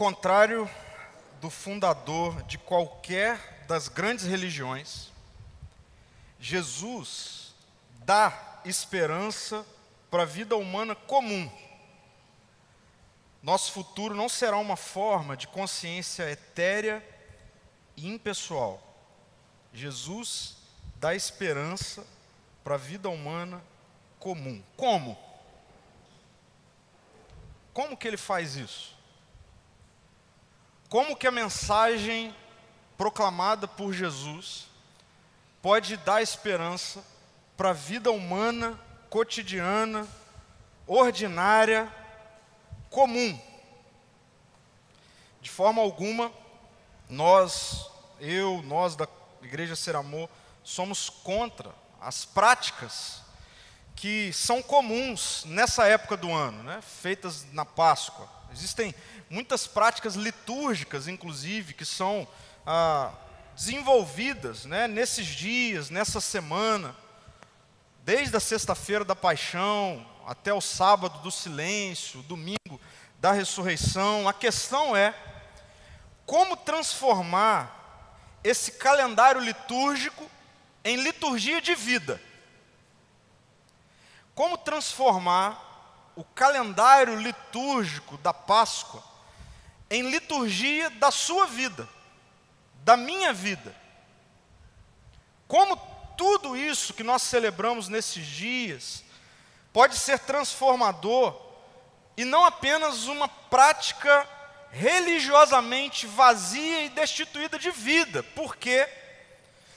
contrário do fundador de qualquer das grandes religiões, Jesus dá esperança para a vida humana comum. Nosso futuro não será uma forma de consciência etérea e impessoal. Jesus dá esperança para a vida humana comum. Como? Como que ele faz isso? Como que a mensagem proclamada por Jesus pode dar esperança para a vida humana, cotidiana, ordinária, comum? De forma alguma, nós, eu, nós da Igreja Ser Amor, somos contra as práticas que são comuns nessa época do ano, né, feitas na Páscoa. Existem muitas práticas litúrgicas, inclusive, que são ah, desenvolvidas né, nesses dias, nessa semana, desde a sexta-feira da paixão até o sábado do silêncio, domingo da ressurreição. A questão é como transformar esse calendário litúrgico em liturgia de vida. Como transformar o calendário litúrgico da Páscoa em liturgia da sua vida, da minha vida. Como tudo isso que nós celebramos nesses dias pode ser transformador e não apenas uma prática religiosamente vazia e destituída de vida, porque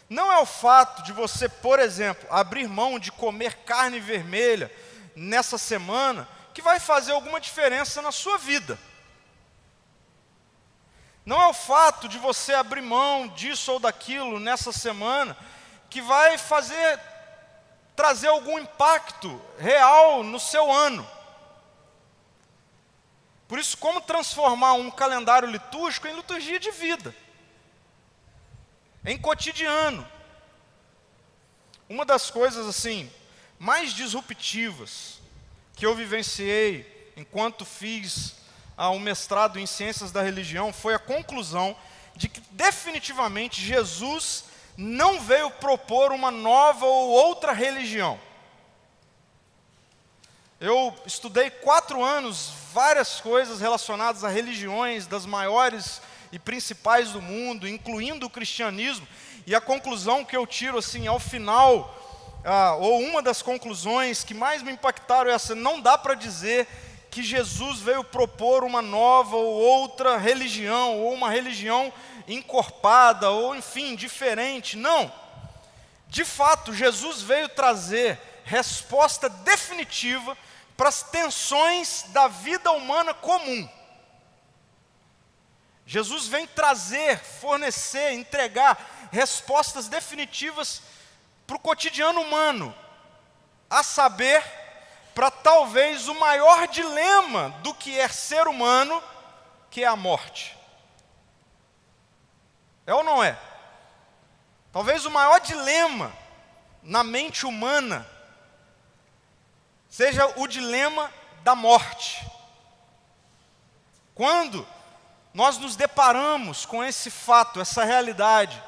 não é o fato de você, por exemplo, abrir mão de comer carne vermelha nessa semana que vai fazer alguma diferença na sua vida. Não é o fato de você abrir mão disso ou daquilo nessa semana que vai fazer trazer algum impacto real no seu ano. Por isso, como transformar um calendário litúrgico em liturgia de vida? em cotidiano. Uma das coisas assim mais disruptivas que eu vivenciei enquanto fiz ah, um mestrado em ciências da religião foi a conclusão de que definitivamente Jesus não veio propor uma nova ou outra religião. Eu estudei quatro anos várias coisas relacionadas a religiões das maiores e principais do mundo, incluindo o cristianismo. E a conclusão que eu tiro assim ao final, ah, ou uma das conclusões que mais me impactaram é essa: não dá para dizer que Jesus veio propor uma nova ou outra religião, ou uma religião encorpada, ou enfim, diferente. Não. De fato, Jesus veio trazer resposta definitiva para as tensões da vida humana comum. Jesus vem trazer, fornecer, entregar respostas definitivas para o cotidiano humano, a saber, para talvez o maior dilema do que é ser humano, que é a morte. É ou não é? Talvez o maior dilema na mente humana seja o dilema da morte. Quando nós nos deparamos com esse fato, essa realidade,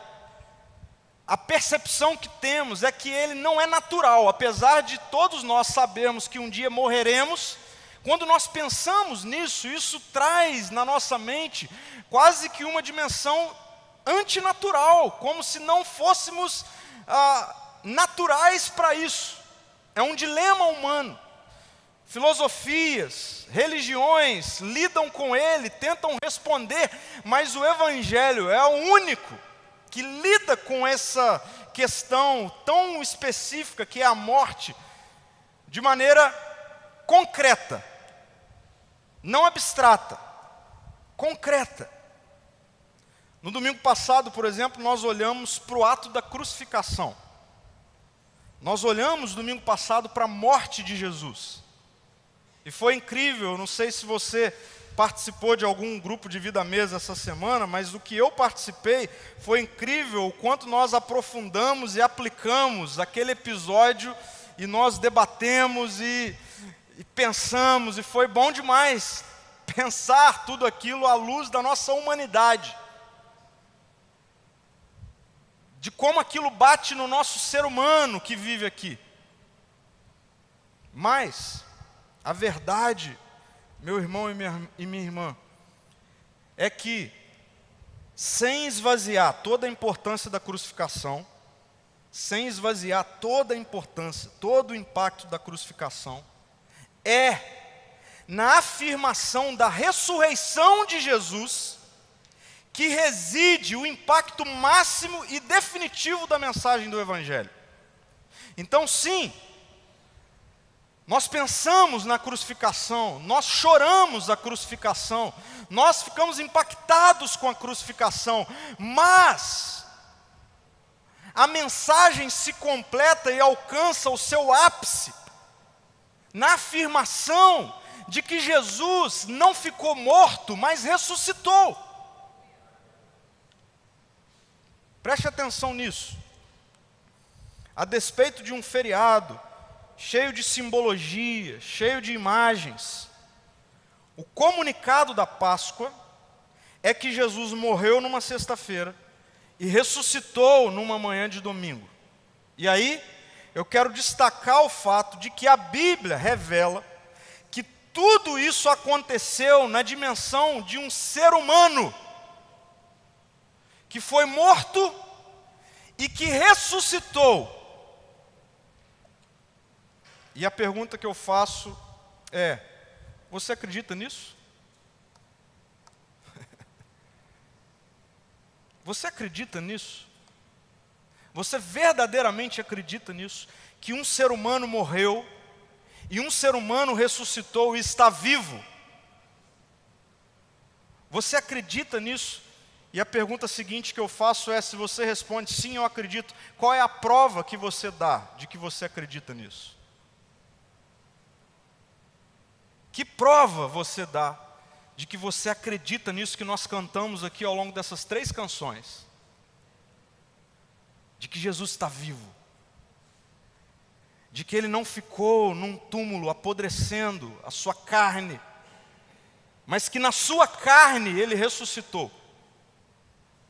a percepção que temos é que ele não é natural, apesar de todos nós sabermos que um dia morreremos, quando nós pensamos nisso, isso traz na nossa mente quase que uma dimensão antinatural, como se não fôssemos ah, naturais para isso. É um dilema humano filosofias, religiões lidam com ele, tentam responder, mas o Evangelho é o único que lida com essa questão tão específica que é a morte, de maneira concreta, não abstrata, concreta. No domingo passado, por exemplo, nós olhamos para o ato da crucificação. Nós olhamos domingo passado para a morte de Jesus. E foi incrível, não sei se você participou de algum grupo de vida mesa essa semana, mas o que eu participei foi incrível o quanto nós aprofundamos e aplicamos aquele episódio e nós debatemos e, e pensamos, e foi bom demais pensar tudo aquilo à luz da nossa humanidade, de como aquilo bate no nosso ser humano que vive aqui. Mas, a verdade, meu irmão e minha, e minha irmã, é que, sem esvaziar toda a importância da crucificação, sem esvaziar toda a importância, todo o impacto da crucificação, é na afirmação da ressurreição de Jesus que reside o impacto máximo e definitivo da mensagem do Evangelho. Então, sim, nós pensamos na crucificação, nós choramos a crucificação, nós ficamos impactados com a crucificação, mas a mensagem se completa e alcança o seu ápice na afirmação de que Jesus não ficou morto, mas ressuscitou. Preste atenção nisso. A despeito de um feriado cheio de simbologia, cheio de imagens, o comunicado da Páscoa é que Jesus morreu numa sexta-feira e ressuscitou numa manhã de domingo. E aí, eu quero destacar o fato de que a Bíblia revela que tudo isso aconteceu na dimensão de um ser humano que foi morto e que ressuscitou. E a pergunta que eu faço é: você acredita nisso? Você acredita nisso? Você verdadeiramente acredita nisso? Que um ser humano morreu e um ser humano ressuscitou e está vivo? Você acredita nisso? E a pergunta seguinte que eu faço é: se você responde sim, eu acredito, qual é a prova que você dá de que você acredita nisso? Que prova você dá de que você acredita nisso que nós cantamos aqui ao longo dessas três canções? de que Jesus está vivo, de que ele não ficou num túmulo apodrecendo a sua carne, mas que na sua carne ele ressuscitou.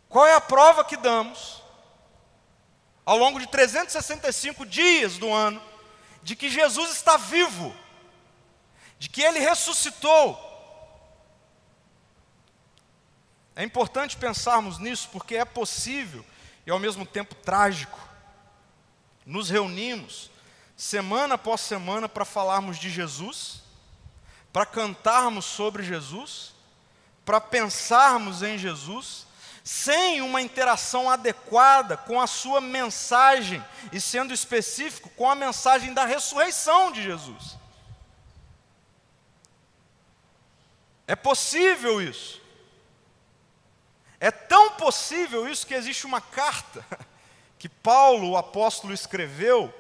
Qual é a prova que damos ao longo de 365 dias do ano de que Jesus está vivo, de que ele ressuscitou? É importante pensarmos nisso porque é possível e ao mesmo tempo trágico. Nos reunimos semana após semana para falarmos de Jesus, para cantarmos sobre Jesus, para pensarmos em Jesus, sem uma interação adequada com a sua mensagem, e sendo específico, com a mensagem da ressurreição de Jesus. É possível isso. É tão possível isso que existe uma carta que Paulo, o apóstolo, escreveu,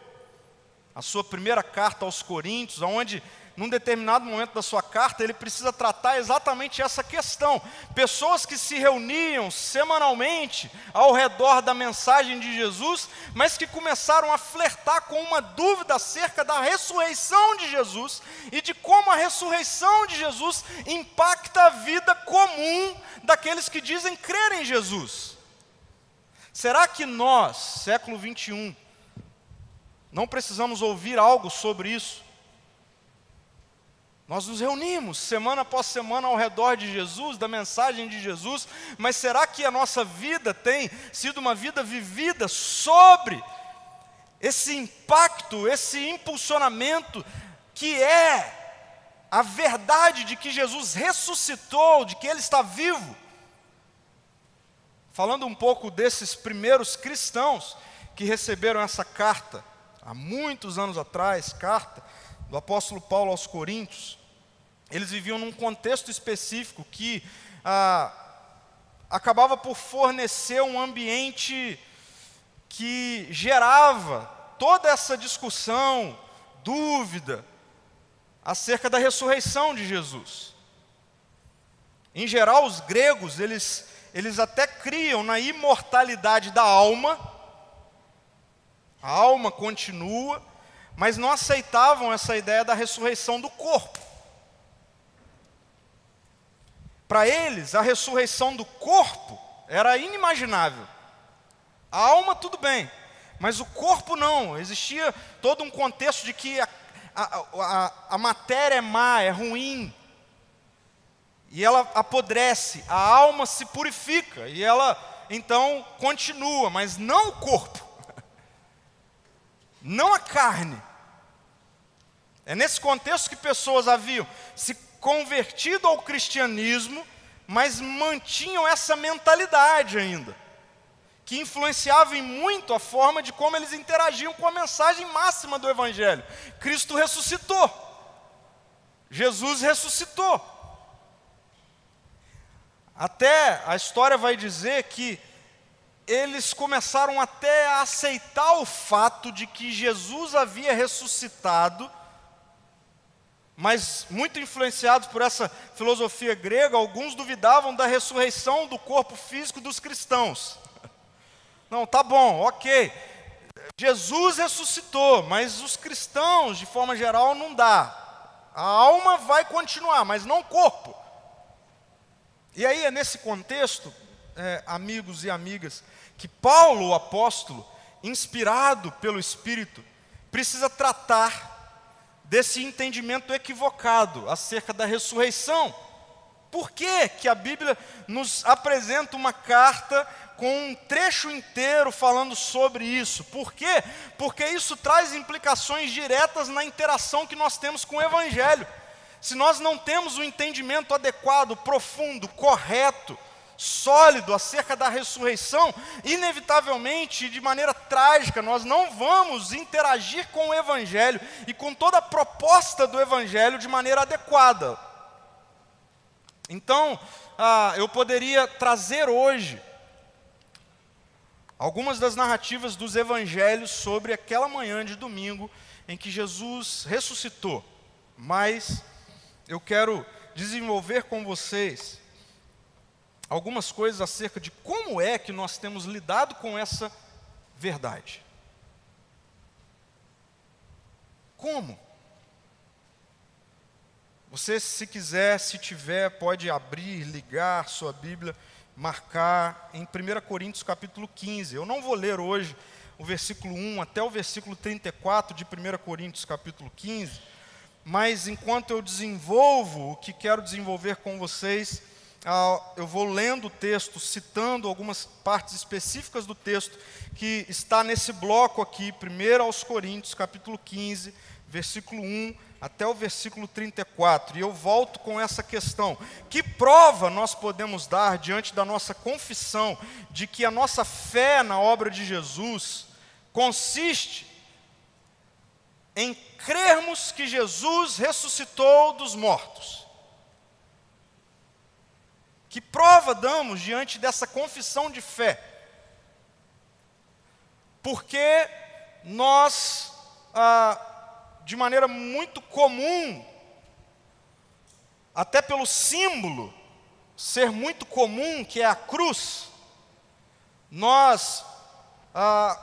a sua primeira carta aos Coríntios, onde num determinado momento da sua carta, ele precisa tratar exatamente essa questão. Pessoas que se reuniam semanalmente ao redor da mensagem de Jesus, mas que começaram a flertar com uma dúvida acerca da ressurreição de Jesus e de como a ressurreição de Jesus impacta a vida comum daqueles que dizem crer em Jesus. Será que nós, século 21, não precisamos ouvir algo sobre isso? Nós nos reunimos semana após semana ao redor de Jesus, da mensagem de Jesus, mas será que a nossa vida tem sido uma vida vivida sobre esse impacto, esse impulsionamento que é a verdade de que Jesus ressuscitou, de que Ele está vivo? Falando um pouco desses primeiros cristãos que receberam essa carta, há muitos anos atrás, carta do apóstolo Paulo aos Coríntios, eles viviam num contexto específico que ah, acabava por fornecer um ambiente que gerava toda essa discussão, dúvida, acerca da ressurreição de Jesus. Em geral, os gregos, eles, eles até criam na imortalidade da alma, a alma continua, mas não aceitavam essa ideia da ressurreição do corpo. para eles, a ressurreição do corpo era inimaginável. A alma, tudo bem, mas o corpo não. Existia todo um contexto de que a, a, a, a matéria é má, é ruim, e ela apodrece, a alma se purifica, e ela então continua, mas não o corpo, não a carne. É nesse contexto que pessoas haviam se convertido ao cristianismo, mas mantinham essa mentalidade ainda, que influenciava em muito a forma de como eles interagiam com a mensagem máxima do Evangelho: Cristo ressuscitou, Jesus ressuscitou. Até a história vai dizer que eles começaram até a aceitar o fato de que Jesus havia ressuscitado mas, muito influenciados por essa filosofia grega, alguns duvidavam da ressurreição do corpo físico dos cristãos. Não, tá bom, ok. Jesus ressuscitou, mas os cristãos, de forma geral, não dá. A alma vai continuar, mas não o corpo. E aí é nesse contexto, é, amigos e amigas, que Paulo, o apóstolo, inspirado pelo Espírito, precisa tratar desse entendimento equivocado acerca da ressurreição. Por que, que a Bíblia nos apresenta uma carta com um trecho inteiro falando sobre isso? Por quê? Porque isso traz implicações diretas na interação que nós temos com o Evangelho. Se nós não temos o um entendimento adequado, profundo, correto, sólido acerca da ressurreição, inevitavelmente, de maneira trágica, nós não vamos interagir com o Evangelho e com toda a proposta do Evangelho de maneira adequada. Então, ah, eu poderia trazer hoje algumas das narrativas dos Evangelhos sobre aquela manhã de domingo em que Jesus ressuscitou, mas eu quero desenvolver com vocês algumas coisas acerca de como é que nós temos lidado com essa verdade. Como? Você, se quiser, se tiver, pode abrir, ligar sua Bíblia, marcar em 1 Coríntios capítulo 15. Eu não vou ler hoje o versículo 1 até o versículo 34 de 1 Coríntios capítulo 15, mas enquanto eu desenvolvo o que quero desenvolver com vocês, eu vou lendo o texto, citando algumas partes específicas do texto que está nesse bloco aqui, 1 aos Coríntios, capítulo 15, versículo 1 até o versículo 34. E eu volto com essa questão: que prova nós podemos dar diante da nossa confissão de que a nossa fé na obra de Jesus consiste em crermos que Jesus ressuscitou dos mortos? Que prova damos diante dessa confissão de fé? Porque nós, ah, de maneira muito comum, até pelo símbolo ser muito comum, que é a cruz, nós, ah,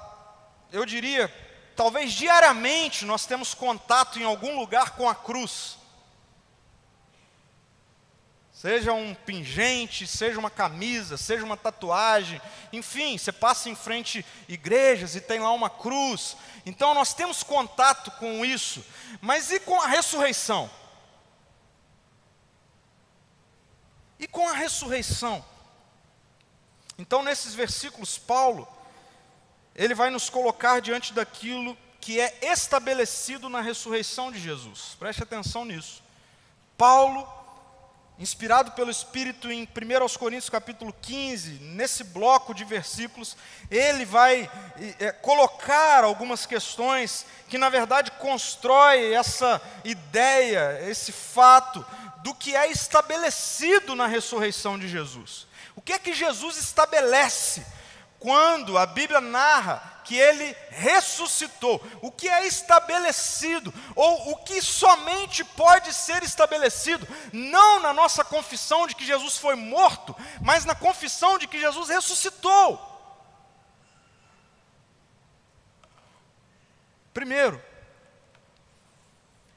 eu diria, talvez diariamente nós temos contato em algum lugar com a cruz seja um pingente, seja uma camisa, seja uma tatuagem, enfim, você passa em frente igrejas e tem lá uma cruz. Então nós temos contato com isso. Mas e com a ressurreição? E com a ressurreição? Então nesses versículos Paulo ele vai nos colocar diante daquilo que é estabelecido na ressurreição de Jesus. Preste atenção nisso. Paulo inspirado pelo Espírito em 1 Coríntios capítulo 15, nesse bloco de versículos, ele vai é, colocar algumas questões que na verdade constrói essa ideia, esse fato do que é estabelecido na ressurreição de Jesus. O que é que Jesus estabelece quando a Bíblia narra que ele ressuscitou, o que é estabelecido, ou o que somente pode ser estabelecido, não na nossa confissão de que Jesus foi morto, mas na confissão de que Jesus ressuscitou. Primeiro,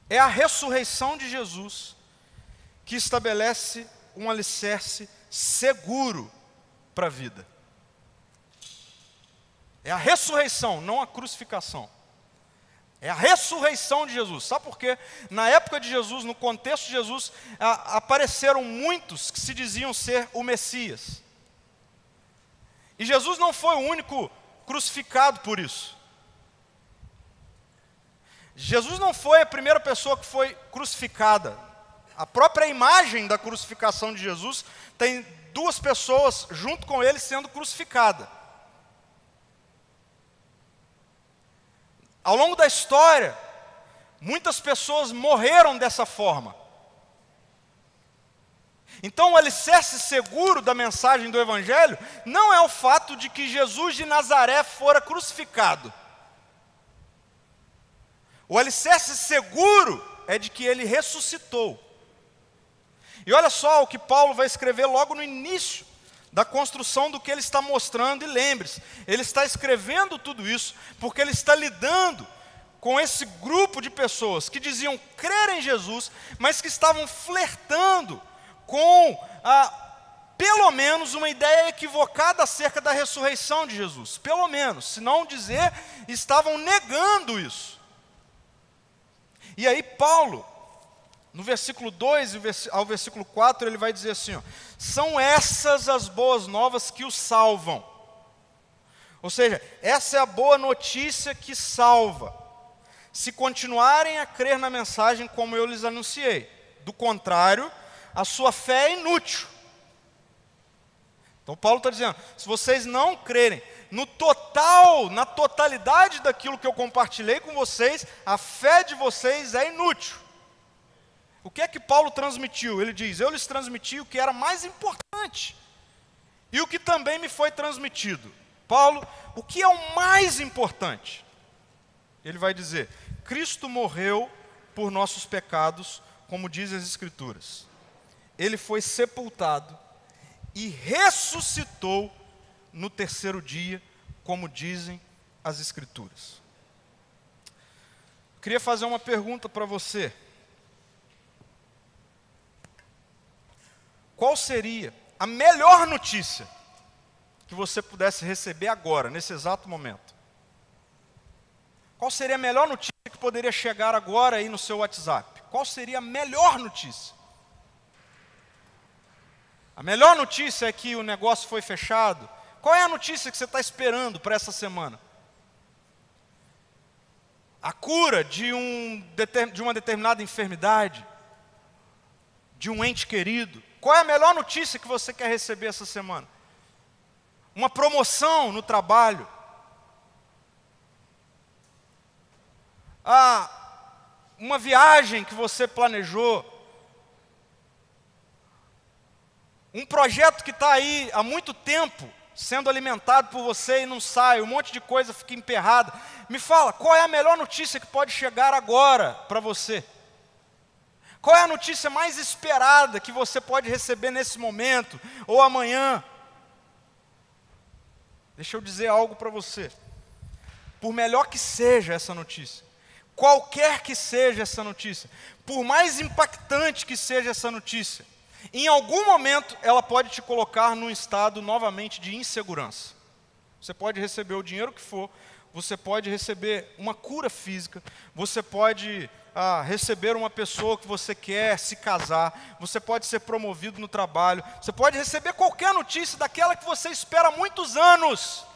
é a ressurreição de Jesus que estabelece um alicerce seguro para a vida. É a ressurreição, não a crucificação. É a ressurreição de Jesus. Sabe por quê? Na época de Jesus, no contexto de Jesus, a, apareceram muitos que se diziam ser o Messias. E Jesus não foi o único crucificado por isso. Jesus não foi a primeira pessoa que foi crucificada. A própria imagem da crucificação de Jesus tem duas pessoas junto com ele sendo crucificada. Ao longo da história, muitas pessoas morreram dessa forma. Então, o alicerce seguro da mensagem do Evangelho não é o fato de que Jesus de Nazaré fora crucificado. O alicerce seguro é de que ele ressuscitou. E olha só o que Paulo vai escrever logo no início da construção do que ele está mostrando, e lembre-se, ele está escrevendo tudo isso porque ele está lidando com esse grupo de pessoas que diziam crer em Jesus, mas que estavam flertando com a, pelo menos uma ideia equivocada acerca da ressurreição de Jesus, pelo menos, se não dizer, estavam negando isso. E aí, Paulo, no versículo 2 ao versículo 4, ele vai dizer assim: ó, são essas as boas novas que o salvam. Ou seja, essa é a boa notícia que salva. Se continuarem a crer na mensagem como eu lhes anunciei, do contrário, a sua fé é inútil. Então, Paulo está dizendo: se vocês não crerem no total, na totalidade daquilo que eu compartilhei com vocês, a fé de vocês é inútil. O que é que Paulo transmitiu? Ele diz: Eu lhes transmiti o que era mais importante e o que também me foi transmitido. Paulo, o que é o mais importante? Ele vai dizer: Cristo morreu por nossos pecados, como dizem as Escrituras. Ele foi sepultado e ressuscitou no terceiro dia, como dizem as Escrituras. Queria fazer uma pergunta para você. Qual seria a melhor notícia que você pudesse receber agora, nesse exato momento? Qual seria a melhor notícia que poderia chegar agora aí no seu WhatsApp? Qual seria a melhor notícia? A melhor notícia é que o negócio foi fechado, qual é a notícia que você está esperando para essa semana? A cura de, um, de uma determinada enfermidade, de um ente querido. Qual é a melhor notícia que você quer receber essa semana? Uma promoção no trabalho. Ah, uma viagem que você planejou. Um projeto que está aí há muito tempo sendo alimentado por você e não sai, um monte de coisa fica emperrada. Me fala, qual é a melhor notícia que pode chegar agora para você? Qual é a notícia mais esperada que você pode receber nesse momento ou amanhã? Deixa eu dizer algo para você. Por melhor que seja essa notícia, qualquer que seja essa notícia, por mais impactante que seja essa notícia, em algum momento ela pode te colocar num estado novamente de insegurança. Você pode receber o dinheiro que for, você pode receber uma cura física, você pode ah, receber uma pessoa que você quer se casar, você pode ser promovido no trabalho, você pode receber qualquer notícia daquela que você espera há muitos anos.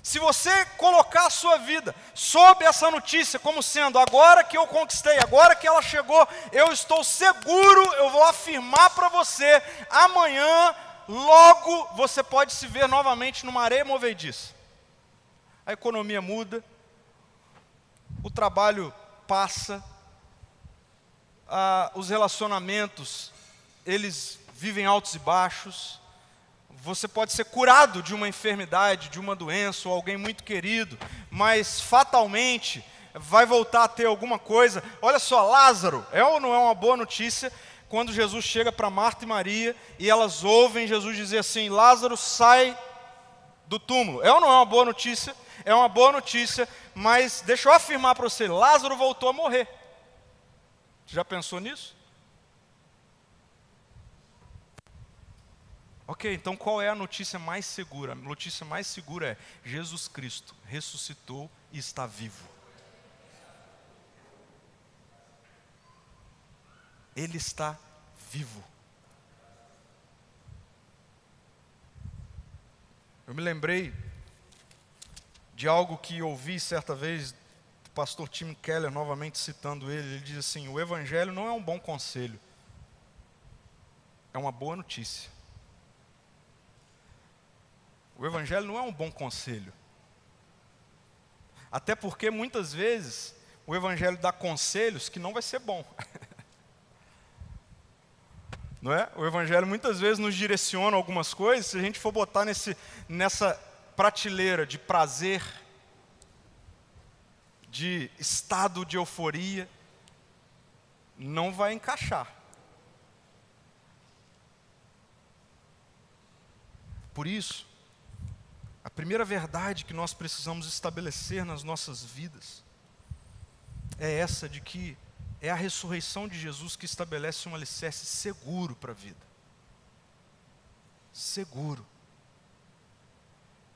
Se você colocar a sua vida sob essa notícia como sendo agora que eu conquistei, agora que ela chegou, eu estou seguro, eu vou afirmar para você, amanhã, logo você pode se ver novamente numa areia movediça. A economia muda, o trabalho passa, os relacionamentos, eles vivem altos e baixos, você pode ser curado de uma enfermidade, de uma doença, ou alguém muito querido, mas fatalmente vai voltar a ter alguma coisa. Olha só, Lázaro, é ou não é uma boa notícia quando Jesus chega para Marta e Maria e elas ouvem Jesus dizer assim: Lázaro sai do túmulo. É ou não é uma boa notícia? É uma boa notícia, mas deixa eu afirmar para você: Lázaro voltou a morrer. Já pensou nisso? Ok, então qual é a notícia mais segura? A notícia mais segura é: Jesus Cristo ressuscitou e está vivo. Ele está vivo. Eu me lembrei de algo que ouvi certa vez do pastor Tim Keller, novamente citando ele. Ele diz assim: O Evangelho não é um bom conselho, é uma boa notícia. O Evangelho não é um bom conselho. Até porque muitas vezes o Evangelho dá conselhos que não vai ser bom. Não é? O Evangelho muitas vezes nos direciona algumas coisas, se a gente for botar nesse, nessa prateleira de prazer, de estado de euforia, não vai encaixar. Por isso, a primeira verdade que nós precisamos estabelecer nas nossas vidas é essa de que é a ressurreição de Jesus que estabelece um alicerce seguro para a vida. Seguro.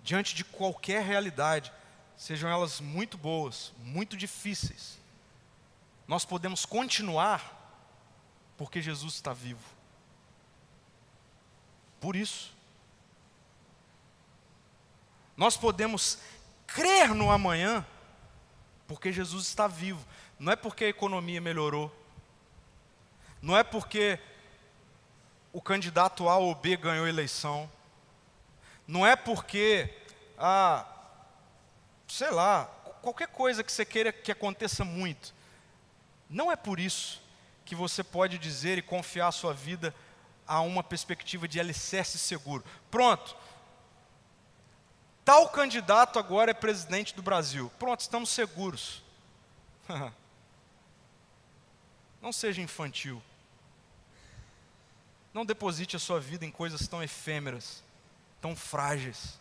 Diante de qualquer realidade, sejam elas muito boas, muito difíceis, nós podemos continuar porque Jesus está vivo. Por isso, nós podemos crer no amanhã, porque Jesus está vivo. Não é porque a economia melhorou. Não é porque o candidato A ou B ganhou eleição. Não é porque, ah, sei lá, qualquer coisa que você queira que aconteça muito. Não é por isso que você pode dizer e confiar a sua vida a uma perspectiva de alicerce seguro. Pronto, Tal candidato agora é presidente do Brasil. Pronto, estamos seguros. Não seja infantil. Não deposite a sua vida em coisas tão efêmeras, tão frágeis,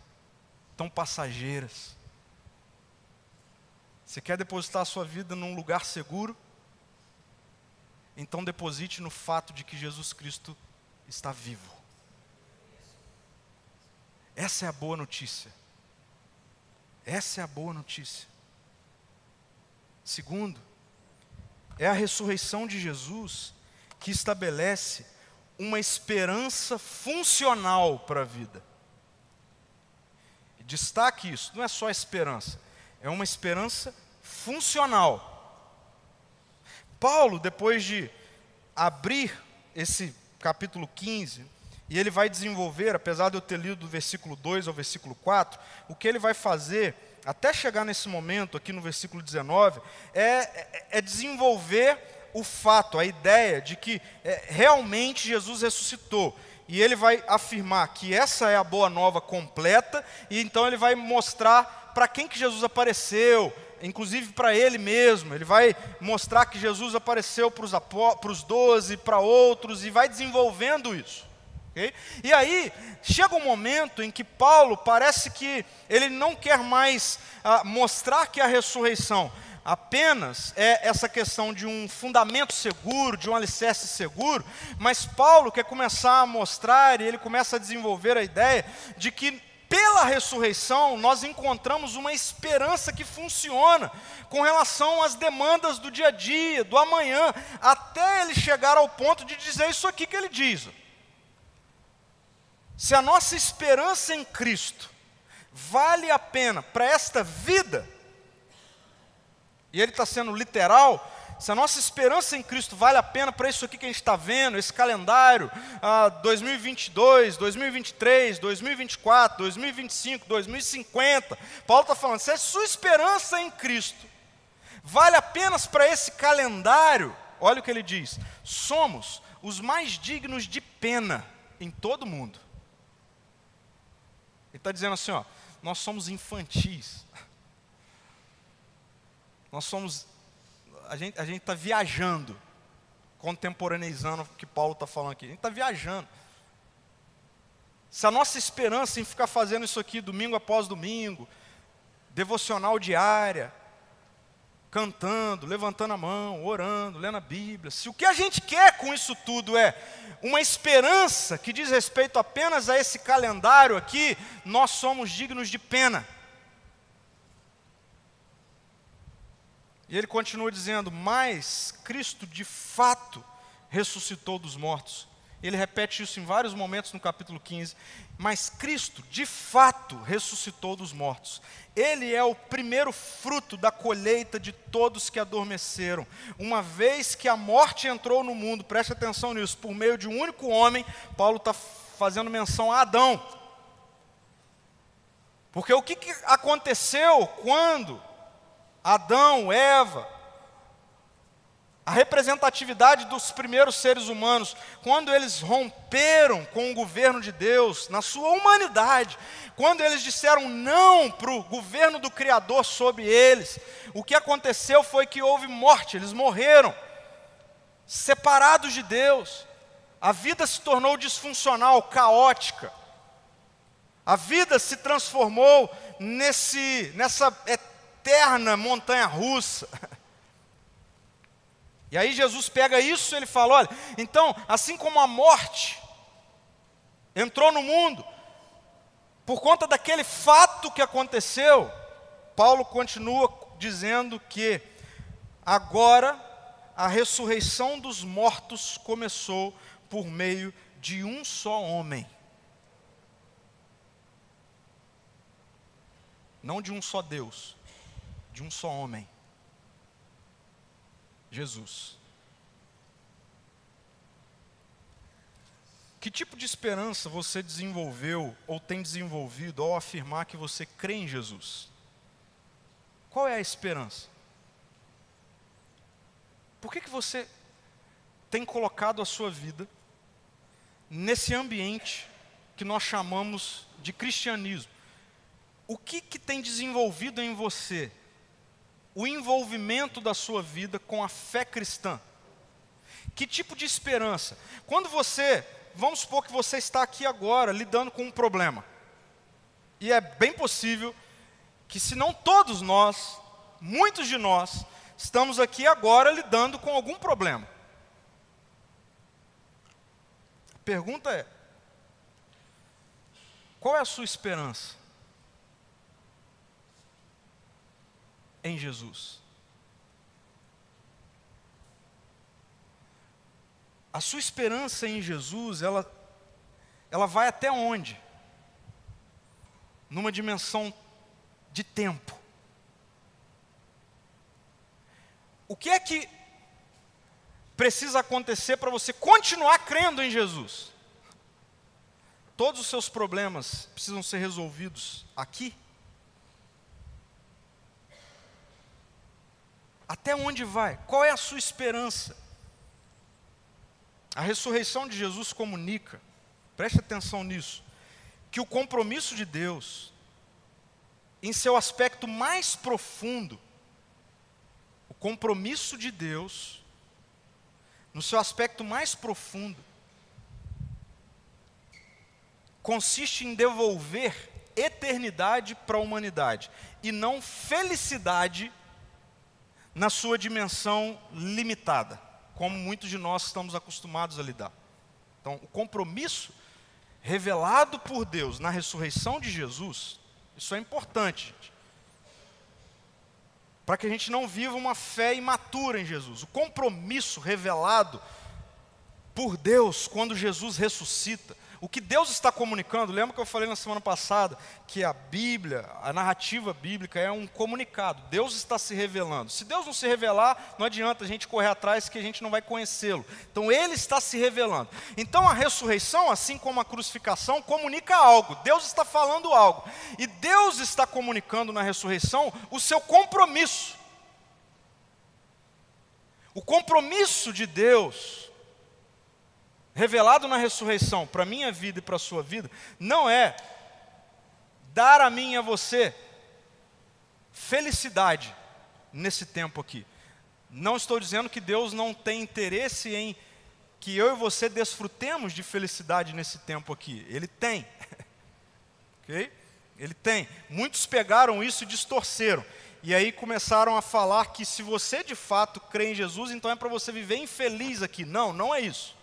tão passageiras. Você quer depositar a sua vida num lugar seguro? Então deposite no fato de que Jesus Cristo está vivo. Essa é a boa notícia. Essa é a boa notícia. Segundo, é a ressurreição de Jesus que estabelece uma esperança funcional para a vida. Destaque isso, não é só esperança, é uma esperança funcional. Paulo, depois de abrir esse capítulo 15, e ele vai desenvolver, apesar de eu ter lido do versículo 2 ao versículo 4, o que ele vai fazer, até chegar nesse momento, aqui no versículo 19, é, é, é desenvolver o fato, a ideia de que é, realmente Jesus ressuscitou. E ele vai afirmar que essa é a boa nova completa, e então ele vai mostrar para quem que Jesus apareceu, inclusive para ele mesmo. Ele vai mostrar que Jesus apareceu para os doze, para outros, e vai desenvolvendo isso. Okay? E aí, chega um momento em que Paulo parece que ele não quer mais ah, mostrar que a ressurreição apenas é essa questão de um fundamento seguro, de um alicerce seguro, mas Paulo quer começar a mostrar, e ele começa a desenvolver a ideia de que pela ressurreição, nós encontramos uma esperança que funciona com relação às demandas do dia a dia, do amanhã, até ele chegar ao ponto de dizer isso aqui que ele diz. Se a nossa esperança em Cristo vale a pena para esta vida, e ele está sendo literal, se a nossa esperança em Cristo vale a pena para isso aqui que a gente está vendo, esse calendário, ah, 2022, 2023, 2024, 2025, 2050, Paulo está falando, se a sua esperança em Cristo vale apenas para esse calendário, olha o que ele diz: somos os mais dignos de pena em todo o mundo. Ele está dizendo assim: ó, nós somos infantis. Nós somos. A gente a está viajando, contemporaneizando o que Paulo está falando aqui. A gente está viajando. Se a nossa esperança em ficar fazendo isso aqui domingo após domingo, devocional diária, cantando, levantando a mão, orando, lendo a Bíblia, se o que a gente quer com isso tudo é uma esperança que diz respeito apenas a esse calendário aqui, nós somos dignos de pena. E ele continua dizendo: Mas Cristo de fato ressuscitou dos mortos. Ele repete isso em vários momentos no capítulo 15. Mas Cristo, de fato, ressuscitou dos mortos. Ele é o primeiro fruto da colheita de todos que adormeceram. Uma vez que a morte entrou no mundo, preste atenção nisso, por meio de um único homem, Paulo está fazendo menção a Adão. Porque o que, que aconteceu quando Adão, Eva, a representatividade dos primeiros seres humanos, quando eles romperam com o governo de Deus, na sua humanidade, quando eles disseram não para o governo do Criador sobre eles, o que aconteceu foi que houve morte, eles morreram, separados de Deus, a vida se tornou disfuncional, caótica, a vida se transformou nesse, nessa eterna montanha russa. E aí Jesus pega isso ele fala: olha, então, assim como a morte entrou no mundo, por conta daquele fato que aconteceu, Paulo continua dizendo que agora a ressurreição dos mortos começou por meio de um só homem. Não de um só Deus, de um só homem. Jesus. Que tipo de esperança você desenvolveu ou tem desenvolvido ao afirmar que você crê em Jesus? Qual é a esperança? Por que, que você tem colocado a sua vida nesse ambiente que nós chamamos de cristianismo? O que, que tem desenvolvido em você o envolvimento da sua vida com a fé cristã. Que tipo de esperança? Quando você, vamos supor que você está aqui agora lidando com um problema. E é bem possível que, se não todos nós, muitos de nós, estamos aqui agora lidando com algum problema. A pergunta é: qual é a sua esperança? Em Jesus. A sua esperança em Jesus, ela, ela vai até onde? Numa dimensão de tempo. O que é que precisa acontecer para você continuar crendo em Jesus? Todos os seus problemas precisam ser resolvidos aqui? Até onde vai? Qual é a sua esperança? A ressurreição de Jesus comunica, preste atenção nisso, que o compromisso de Deus, em seu aspecto mais profundo, o compromisso de Deus, no seu aspecto mais profundo, consiste em devolver eternidade para a humanidade e não felicidade na sua dimensão limitada, como muitos de nós estamos acostumados a lidar. Então, o compromisso revelado por Deus na ressurreição de Jesus, isso é importante, para que a gente não viva uma fé imatura em Jesus. O compromisso revelado por Deus quando Jesus ressuscita, o que Deus está comunicando, lembra que eu falei na semana passada que a Bíblia, a narrativa bíblica é um comunicado. Deus está se revelando. Se Deus não se revelar, não adianta a gente correr atrás que a gente não vai conhecê-lo. Então ele está se revelando. Então a ressurreição, assim como a crucificação, comunica algo. Deus está falando algo. E Deus está comunicando na ressurreição o seu compromisso. O compromisso de Deus revelado na ressurreição para a minha vida e para a sua vida, não é dar a mim e a você felicidade nesse tempo aqui. Não estou dizendo que Deus não tem interesse em que eu e você desfrutemos de felicidade nesse tempo aqui. Ele tem. ok? Ele tem. Muitos pegaram isso e distorceram. E aí começaram a falar que se você de fato crê em Jesus, então é para você viver infeliz aqui. Não, não é isso.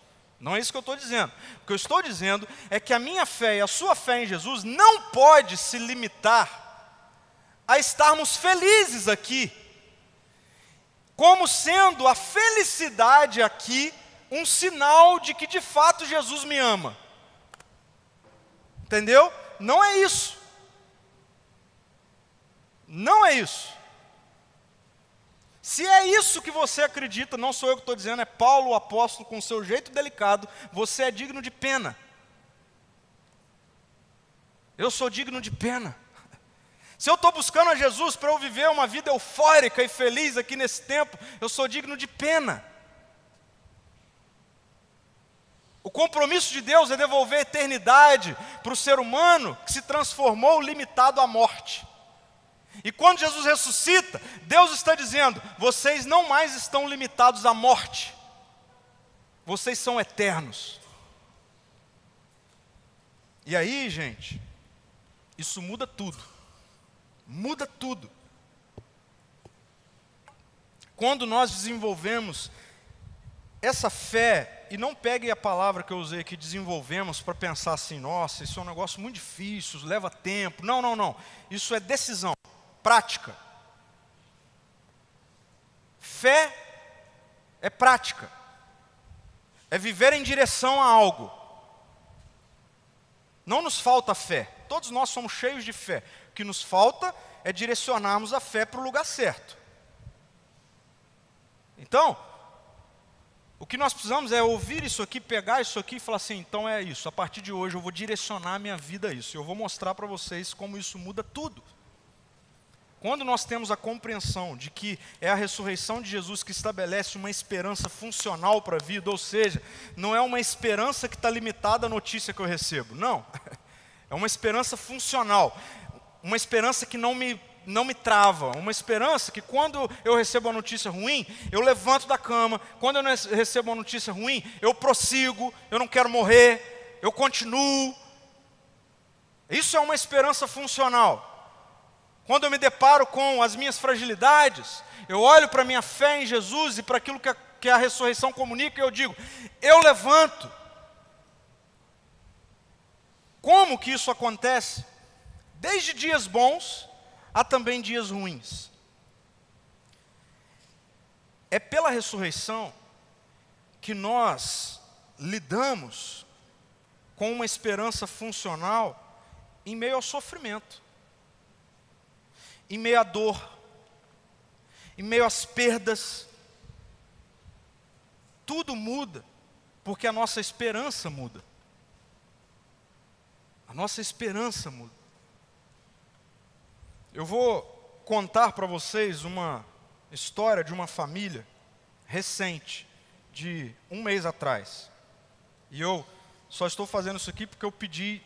Não é isso que eu estou dizendo. O que eu estou dizendo é que a minha fé e a sua fé em Jesus não pode se limitar a estarmos felizes aqui, como sendo a felicidade aqui um sinal de que de fato Jesus me ama. Entendeu? Não é isso. Não é isso. Se é isso que você acredita, não sou eu que estou dizendo, é Paulo o apóstolo com seu jeito delicado, você é digno de pena. Eu sou digno de pena. Se eu estou buscando a Jesus para eu viver uma vida eufórica e feliz aqui nesse tempo, eu sou digno de pena. O compromisso de Deus é devolver a eternidade para o ser humano que se transformou limitado à morte. E quando Jesus ressuscita, Deus está dizendo: vocês não mais estão limitados à morte, vocês são eternos. E aí, gente, isso muda tudo. Muda tudo. Quando nós desenvolvemos essa fé, e não pegue a palavra que eu usei aqui, desenvolvemos, para pensar assim, nossa, isso é um negócio muito difícil, leva tempo. Não, não, não. Isso é decisão, prática. Fé é prática, é viver em direção a algo. Não nos falta fé, todos nós somos cheios de fé, o que nos falta é direcionarmos a fé para o lugar certo. Então, o que nós precisamos é ouvir isso aqui, pegar isso aqui e falar assim: então é isso, a partir de hoje eu vou direcionar a minha vida a isso. Eu vou mostrar para vocês como isso muda tudo. Quando nós temos a compreensão de que é a ressurreição de Jesus que estabelece uma esperança funcional para a vida, ou seja, não é uma esperança que está limitada à notícia que eu recebo, não, é uma esperança funcional uma esperança que não me, não me trava, uma esperança que quando eu recebo uma notícia ruim, eu levanto da cama, quando eu recebo uma notícia ruim, eu prossigo, eu não quero morrer, eu continuo. Isso é uma esperança funcional. Quando eu me deparo com as minhas fragilidades, eu olho para a minha fé em Jesus e para aquilo que a, que a ressurreição comunica e eu digo: eu levanto. Como que isso acontece? Desde dias bons há também dias ruins. É pela ressurreição que nós lidamos com uma esperança funcional em meio ao sofrimento, em meio à dor, em meio às perdas. Tudo muda, porque a nossa esperança muda. A nossa esperança muda. Eu vou contar para vocês uma história de uma família recente, de um mês atrás. E eu só estou fazendo isso aqui porque eu pedi,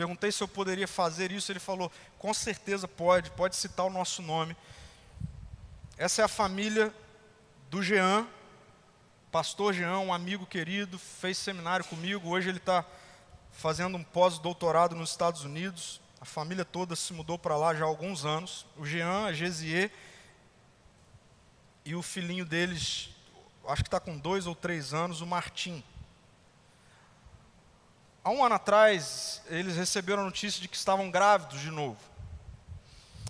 perguntei se eu poderia fazer isso. Ele falou: com certeza pode, pode citar o nosso nome. Essa é a família do Jean, pastor Jean, um amigo querido, fez seminário comigo. Hoje ele está fazendo um pós-doutorado nos Estados Unidos. A família toda se mudou para lá já há alguns anos. O Jean, a Gesier e o filhinho deles, acho que está com dois ou três anos, o Martim. Há um ano atrás, eles receberam a notícia de que estavam grávidos de novo.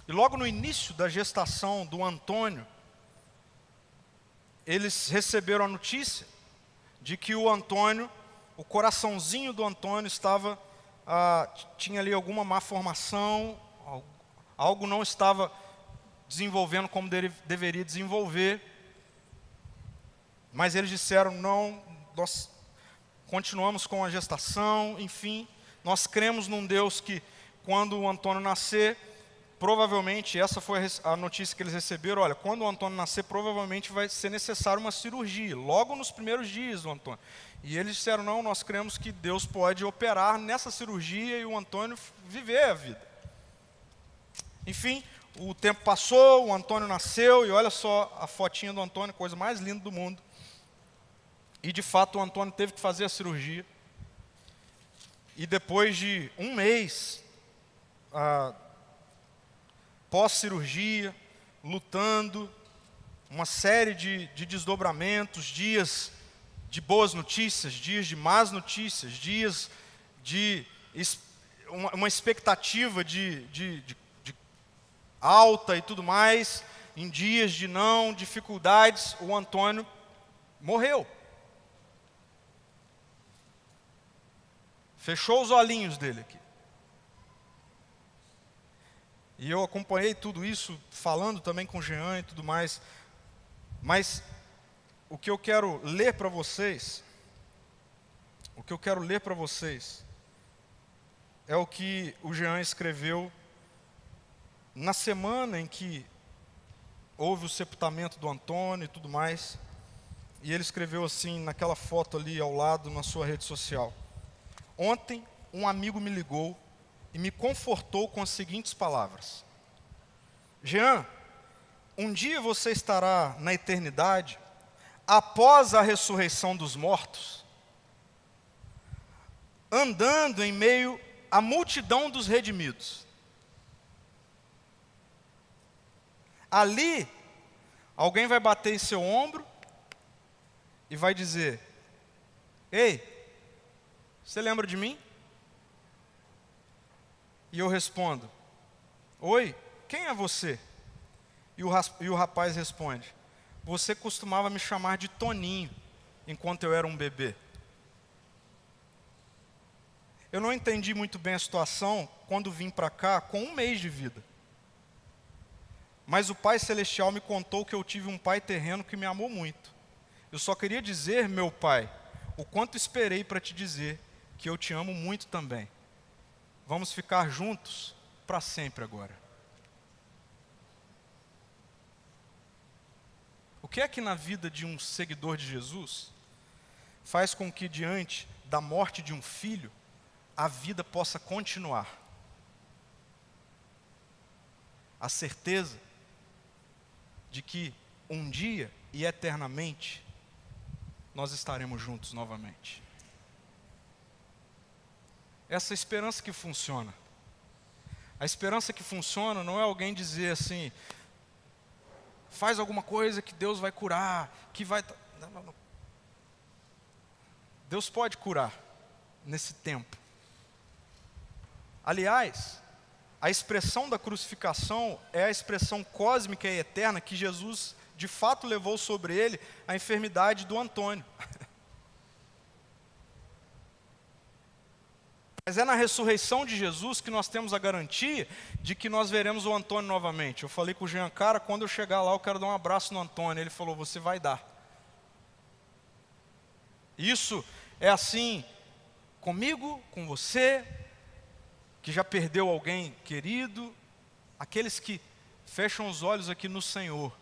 E logo no início da gestação do Antônio, eles receberam a notícia de que o Antônio, o coraçãozinho do Antônio estava ah, tinha ali alguma má formação, algo não estava desenvolvendo como dele, deveria desenvolver. Mas eles disseram: não, nós continuamos com a gestação, enfim, nós cremos num Deus que, quando o Antônio nascer, provavelmente, essa foi a notícia que eles receberam: olha, quando o Antônio nascer, provavelmente vai ser necessário uma cirurgia, logo nos primeiros dias do Antônio. E eles disseram: não, nós cremos que Deus pode operar nessa cirurgia e o Antônio viver a vida. Enfim, o tempo passou, o Antônio nasceu, e olha só a fotinha do Antônio, coisa mais linda do mundo. E de fato o Antônio teve que fazer a cirurgia. E depois de um mês, pós-cirurgia, lutando, uma série de, de desdobramentos, dias de boas notícias, dias de más notícias, dias de uma, uma expectativa de, de, de, de alta e tudo mais, em dias de não, dificuldades, o Antônio morreu. Fechou os olhinhos dele aqui. E eu acompanhei tudo isso, falando também com o Jean e tudo mais. Mas o que eu quero ler para vocês, o que eu quero ler para vocês, é o que o Jean escreveu na semana em que houve o sepultamento do Antônio e tudo mais. E ele escreveu assim, naquela foto ali ao lado, na sua rede social. Ontem, um amigo me ligou e me confortou com as seguintes palavras: Jean, um dia você estará na eternidade, após a ressurreição dos mortos, andando em meio à multidão dos redimidos. Ali, alguém vai bater em seu ombro e vai dizer: Ei, você lembra de mim? E eu respondo: Oi, quem é você? E o, e o rapaz responde: Você costumava me chamar de Toninho enquanto eu era um bebê. Eu não entendi muito bem a situação quando vim para cá com um mês de vida. Mas o Pai Celestial me contou que eu tive um pai terreno que me amou muito. Eu só queria dizer, meu Pai, o quanto esperei para te dizer que eu te amo muito também. Vamos ficar juntos para sempre agora. O que é que na vida de um seguidor de Jesus faz com que, diante da morte de um filho, a vida possa continuar? A certeza de que um dia e eternamente nós estaremos juntos novamente essa esperança que funciona. A esperança que funciona não é alguém dizer assim, faz alguma coisa que Deus vai curar, que vai. Não, não, não. Deus pode curar nesse tempo. Aliás, a expressão da crucificação é a expressão cósmica e eterna que Jesus de fato levou sobre ele a enfermidade do Antônio. Mas é na ressurreição de Jesus que nós temos a garantia de que nós veremos o Antônio novamente. Eu falei com o Jean, cara, quando eu chegar lá eu quero dar um abraço no Antônio. Ele falou, você vai dar. Isso é assim comigo, com você, que já perdeu alguém querido, aqueles que fecham os olhos aqui no Senhor.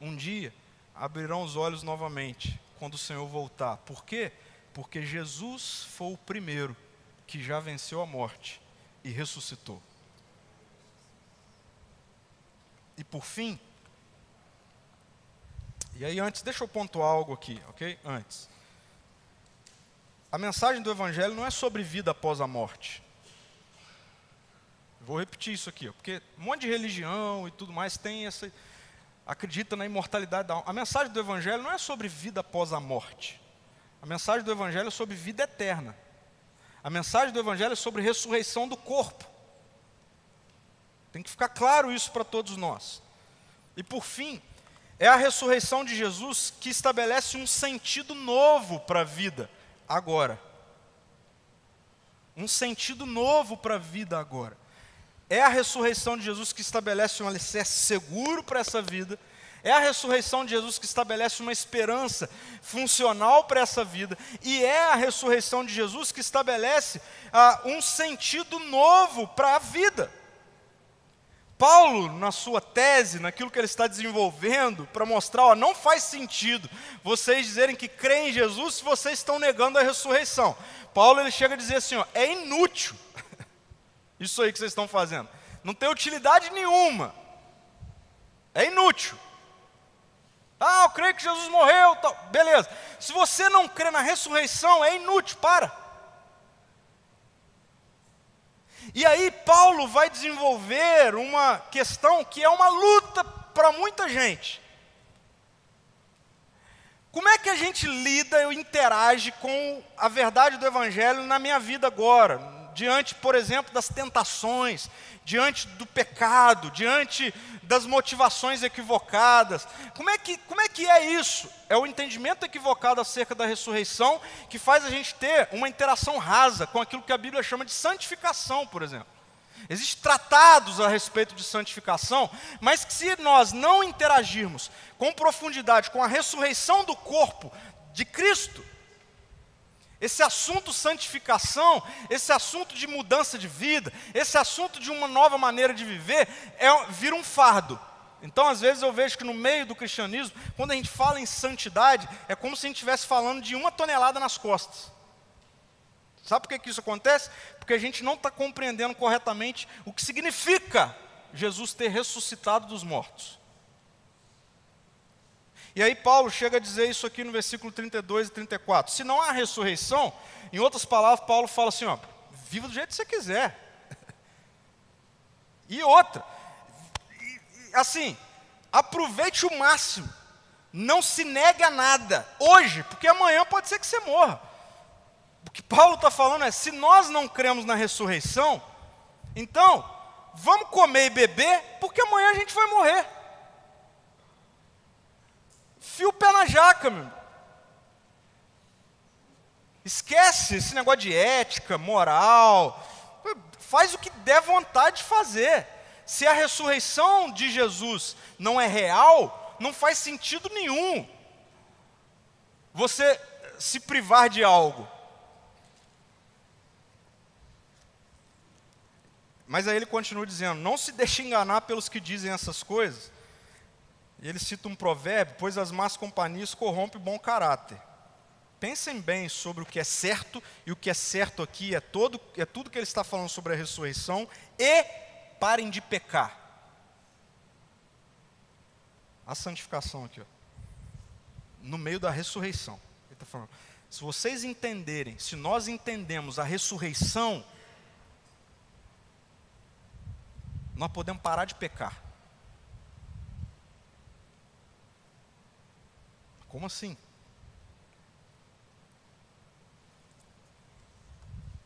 Um dia abrirão os olhos novamente quando o Senhor voltar. Por quê? Porque Jesus foi o primeiro que já venceu a morte e ressuscitou. E por fim, e aí antes, deixa eu pontuar algo aqui, ok? Antes. A mensagem do Evangelho não é sobre vida após a morte. Vou repetir isso aqui, porque um monte de religião e tudo mais tem essa. acredita na imortalidade da alma. A mensagem do Evangelho não é sobre vida após a morte. A mensagem do Evangelho é sobre vida eterna. A mensagem do Evangelho é sobre ressurreição do corpo. Tem que ficar claro isso para todos nós. E por fim, é a ressurreição de Jesus que estabelece um sentido novo para a vida agora. Um sentido novo para a vida agora. É a ressurreição de Jesus que estabelece um alicerce seguro para essa vida é a ressurreição de Jesus que estabelece uma esperança funcional para essa vida, e é a ressurreição de Jesus que estabelece ah, um sentido novo para a vida. Paulo, na sua tese, naquilo que ele está desenvolvendo, para mostrar, ó, não faz sentido vocês dizerem que creem em Jesus se vocês estão negando a ressurreição. Paulo ele chega a dizer assim, ó, é inútil isso aí que vocês estão fazendo. Não tem utilidade nenhuma. É inútil. Ah, eu creio que Jesus morreu. Tal. Beleza. Se você não crê na ressurreição, é inútil, para. E aí Paulo vai desenvolver uma questão que é uma luta para muita gente. Como é que a gente lida ou interage com a verdade do Evangelho na minha vida agora? Diante, por exemplo, das tentações, diante do pecado, diante das motivações equivocadas. Como é, que, como é que é isso? É o entendimento equivocado acerca da ressurreição que faz a gente ter uma interação rasa com aquilo que a Bíblia chama de santificação, por exemplo. Existem tratados a respeito de santificação, mas que se nós não interagirmos com profundidade com a ressurreição do corpo de Cristo, esse assunto santificação, esse assunto de mudança de vida, esse assunto de uma nova maneira de viver, é, vira um fardo. Então, às vezes, eu vejo que no meio do cristianismo, quando a gente fala em santidade, é como se a gente estivesse falando de uma tonelada nas costas. Sabe por que, que isso acontece? Porque a gente não está compreendendo corretamente o que significa Jesus ter ressuscitado dos mortos. E aí Paulo chega a dizer isso aqui no versículo 32 e 34. Se não há ressurreição, em outras palavras, Paulo fala assim, ó, viva do jeito que você quiser. e outra, assim, aproveite o máximo. Não se negue a nada hoje, porque amanhã pode ser que você morra. O que Paulo está falando é: se nós não cremos na ressurreição, então vamos comer e beber, porque amanhã a gente vai morrer. Fio o pé na jaca, meu. Esquece esse negócio de ética, moral. Faz o que der vontade de fazer. Se a ressurreição de Jesus não é real, não faz sentido nenhum você se privar de algo. Mas aí ele continua dizendo: Não se deixe enganar pelos que dizem essas coisas. E ele cita um provérbio: Pois as más companhias corrompem o bom caráter. Pensem bem sobre o que é certo, e o que é certo aqui é, todo, é tudo que ele está falando sobre a ressurreição, e parem de pecar. A santificação aqui, ó. no meio da ressurreição. Ele está falando: se vocês entenderem, se nós entendemos a ressurreição, nós podemos parar de pecar. Como assim?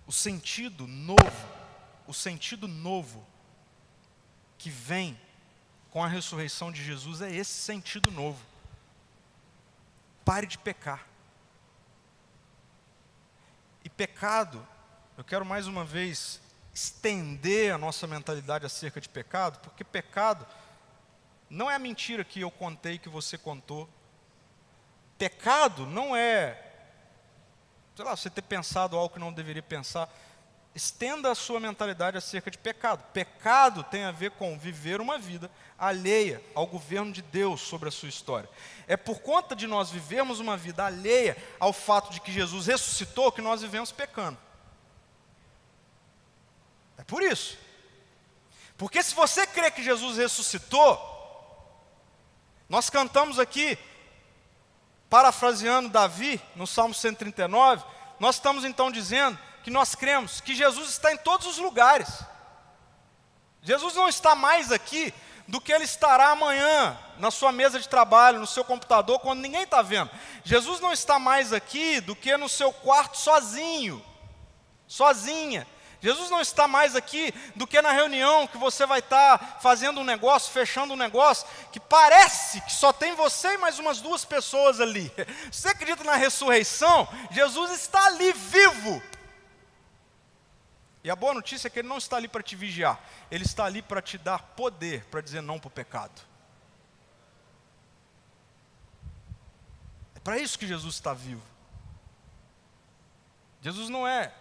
O sentido novo, o sentido novo que vem com a ressurreição de Jesus é esse sentido novo. Pare de pecar. E pecado, eu quero mais uma vez estender a nossa mentalidade acerca de pecado, porque pecado não é a mentira que eu contei que você contou. Pecado não é, sei lá, você ter pensado algo que não deveria pensar. Estenda a sua mentalidade acerca de pecado. Pecado tem a ver com viver uma vida alheia ao governo de Deus sobre a sua história. É por conta de nós vivermos uma vida alheia ao fato de que Jesus ressuscitou que nós vivemos pecando. É por isso. Porque se você crê que Jesus ressuscitou, nós cantamos aqui, parafraseando Davi, no Salmo 139, nós estamos então dizendo que nós cremos que Jesus está em todos os lugares. Jesus não está mais aqui do que ele estará amanhã na sua mesa de trabalho, no seu computador, quando ninguém está vendo. Jesus não está mais aqui do que no seu quarto sozinho, sozinha. Jesus não está mais aqui do que na reunião que você vai estar fazendo um negócio, fechando um negócio, que parece que só tem você e mais umas duas pessoas ali. Você acredita na ressurreição? Jesus está ali vivo. E a boa notícia é que Ele não está ali para te vigiar, Ele está ali para te dar poder para dizer não para o pecado. É para isso que Jesus está vivo. Jesus não é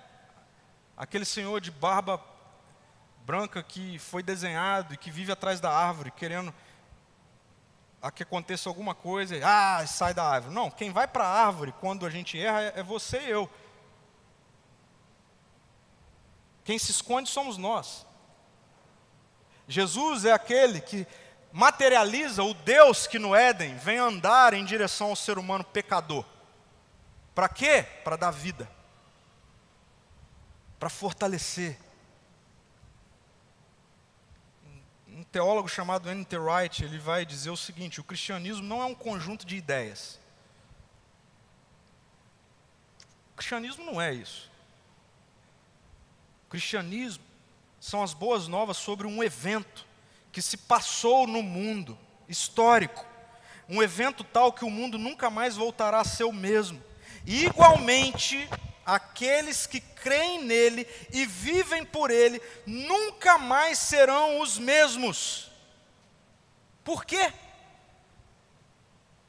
aquele senhor de barba branca que foi desenhado e que vive atrás da árvore, querendo a que aconteça alguma coisa, e, ah, sai da árvore. Não, quem vai para a árvore quando a gente erra é, é você e eu. Quem se esconde somos nós. Jesus é aquele que materializa o Deus que no Éden vem andar em direção ao ser humano pecador. Para quê? Para dar vida para fortalecer, teólogo chamado N.T. Wright, ele vai dizer o seguinte: o cristianismo não é um conjunto de ideias. O cristianismo não é isso. O cristianismo são as boas novas sobre um evento que se passou no mundo histórico. Um evento tal que o mundo nunca mais voltará a ser o mesmo. E, igualmente, aqueles que creem nele e vivem por ele nunca mais serão os mesmos. Por quê?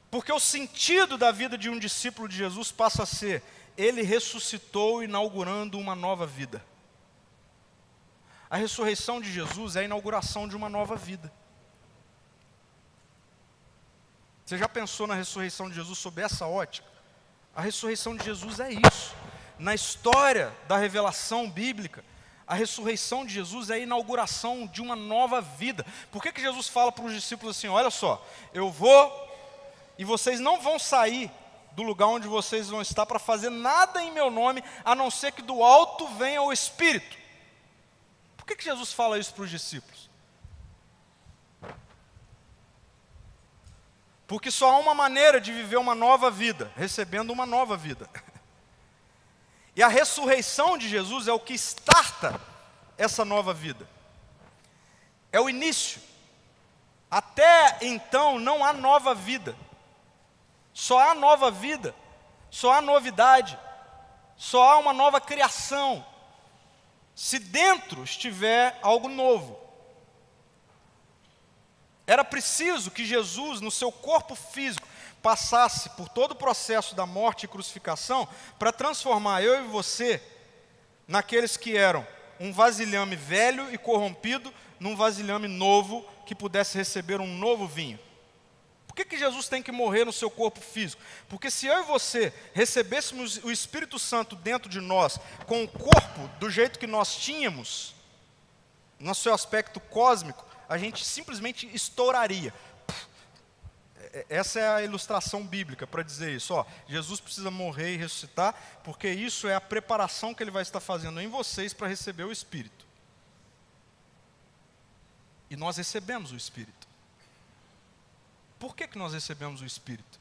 Porque o sentido da vida de um discípulo de Jesus passa a ser: ele ressuscitou, inaugurando uma nova vida. A ressurreição de Jesus é a inauguração de uma nova vida. Você já pensou na ressurreição de Jesus sob essa ótica? A ressurreição de Jesus é isso. Na história da revelação bíblica, a ressurreição de Jesus é a inauguração de uma nova vida. Por que, que Jesus fala para os discípulos assim: olha só, eu vou e vocês não vão sair do lugar onde vocês vão estar para fazer nada em meu nome, a não ser que do alto venha o Espírito. Por que, que Jesus fala isso para os discípulos? Porque só há uma maneira de viver uma nova vida, recebendo uma nova vida. E a ressurreição de Jesus é o que starta essa nova vida. É o início. Até então não há nova vida. Só há nova vida, só há novidade, só há uma nova criação, se dentro estiver algo novo. Era preciso que Jesus, no seu corpo físico, passasse por todo o processo da morte e crucificação para transformar eu e você naqueles que eram um vasilhame velho e corrompido num vasilhame novo que pudesse receber um novo vinho. Por que, que Jesus tem que morrer no seu corpo físico? Porque se eu e você recebêssemos o Espírito Santo dentro de nós, com o corpo do jeito que nós tínhamos, no seu aspecto cósmico, a gente simplesmente estouraria. É, essa é a ilustração bíblica para dizer isso. Ó, Jesus precisa morrer e ressuscitar, porque isso é a preparação que ele vai estar fazendo em vocês para receber o Espírito. E nós recebemos o Espírito. Por que, que nós recebemos o Espírito?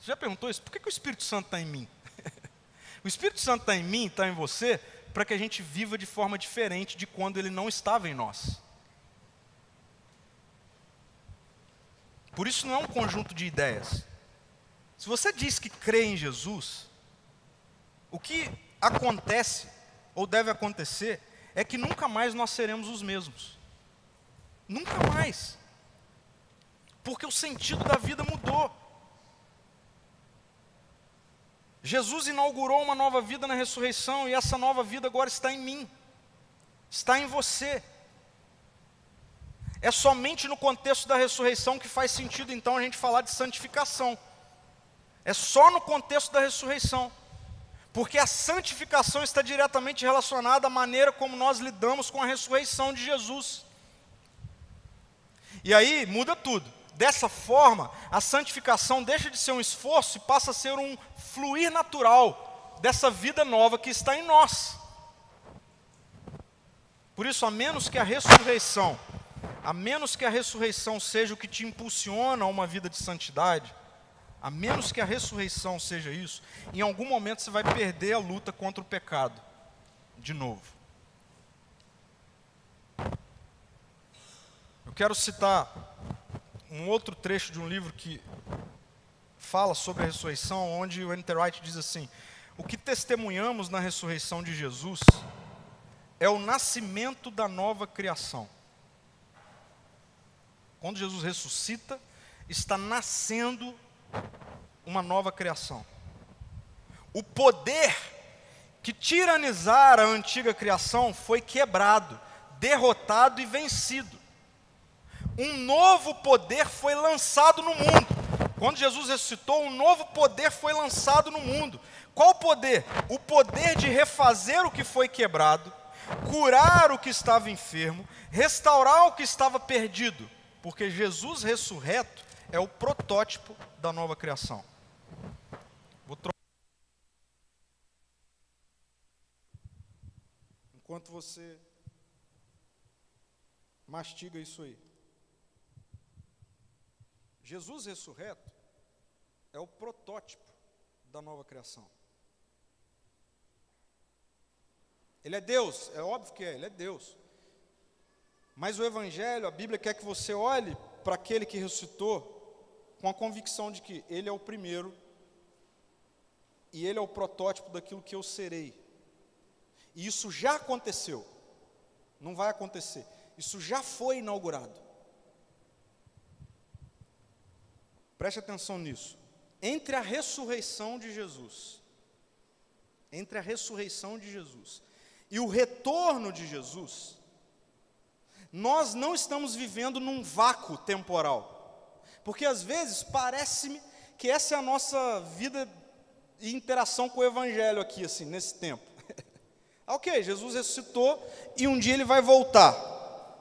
Você já perguntou isso? Por que, que o Espírito Santo está em mim? o Espírito Santo está em mim, está em você, para que a gente viva de forma diferente de quando ele não estava em nós. Por isso não é um conjunto de ideias. Se você diz que crê em Jesus, o que acontece, ou deve acontecer, é que nunca mais nós seremos os mesmos. Nunca mais porque o sentido da vida mudou. Jesus inaugurou uma nova vida na ressurreição e essa nova vida agora está em mim, está em você. É somente no contexto da ressurreição que faz sentido então a gente falar de santificação. É só no contexto da ressurreição. Porque a santificação está diretamente relacionada à maneira como nós lidamos com a ressurreição de Jesus. E aí muda tudo. Dessa forma, a santificação deixa de ser um esforço e passa a ser um fluir natural dessa vida nova que está em nós. Por isso, a menos que a ressurreição, a menos que a ressurreição seja o que te impulsiona a uma vida de santidade, a menos que a ressurreição seja isso, em algum momento você vai perder a luta contra o pecado, de novo. Eu quero citar um outro trecho de um livro que fala sobre a ressurreição, onde o Enter Wright diz assim: O que testemunhamos na ressurreição de Jesus é o nascimento da nova criação. Quando Jesus ressuscita, está nascendo uma nova criação. O poder que tiranizara a antiga criação foi quebrado, derrotado e vencido um novo poder foi lançado no mundo. Quando Jesus ressuscitou, um novo poder foi lançado no mundo. Qual poder? O poder de refazer o que foi quebrado, curar o que estava enfermo, restaurar o que estava perdido, porque Jesus ressurreto é o protótipo da nova criação. Vou trocar. Enquanto você Mastiga isso aí. Jesus ressurreto é o protótipo da nova criação. Ele é Deus, é óbvio que é, ele é Deus. Mas o Evangelho, a Bíblia quer que você olhe para aquele que ressuscitou com a convicção de que ele é o primeiro e ele é o protótipo daquilo que eu serei. E isso já aconteceu, não vai acontecer, isso já foi inaugurado. Preste atenção nisso. Entre a ressurreição de Jesus, entre a ressurreição de Jesus e o retorno de Jesus, nós não estamos vivendo num vácuo temporal. Porque às vezes parece-me que essa é a nossa vida e interação com o Evangelho aqui, assim, nesse tempo. ok, Jesus ressuscitou e um dia ele vai voltar.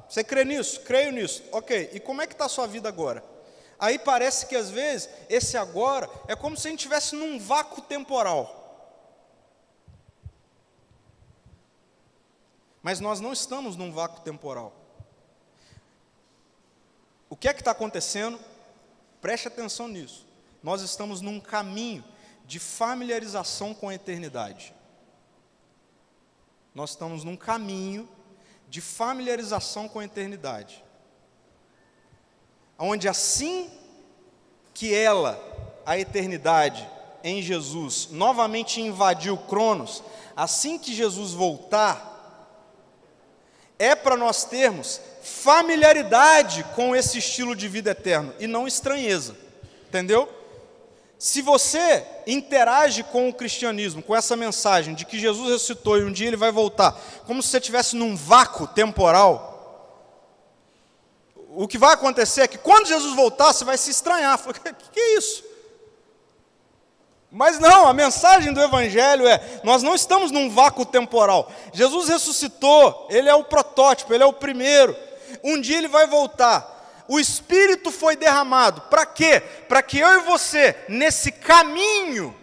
Você crê nisso? Creio nisso. Ok, e como é que está a sua vida agora? Aí parece que às vezes esse agora é como se a gente estivesse num vácuo temporal. Mas nós não estamos num vácuo temporal. O que é que está acontecendo? Preste atenção nisso. Nós estamos num caminho de familiarização com a eternidade. Nós estamos num caminho de familiarização com a eternidade. Onde assim que ela, a eternidade, em Jesus, novamente invadiu Cronos, assim que Jesus voltar, é para nós termos familiaridade com esse estilo de vida eterno e não estranheza. Entendeu? Se você interage com o cristianismo, com essa mensagem de que Jesus ressuscitou e um dia ele vai voltar, como se você estivesse num vácuo temporal, o que vai acontecer é que quando Jesus voltar, você vai se estranhar. O que, é isso? Mas não, a mensagem do Evangelho é: nós não estamos num vácuo temporal. Jesus ressuscitou, ele é o protótipo, ele é o primeiro. Um dia ele vai voltar. O Espírito foi derramado. Para quê? Para que eu e você, nesse caminho,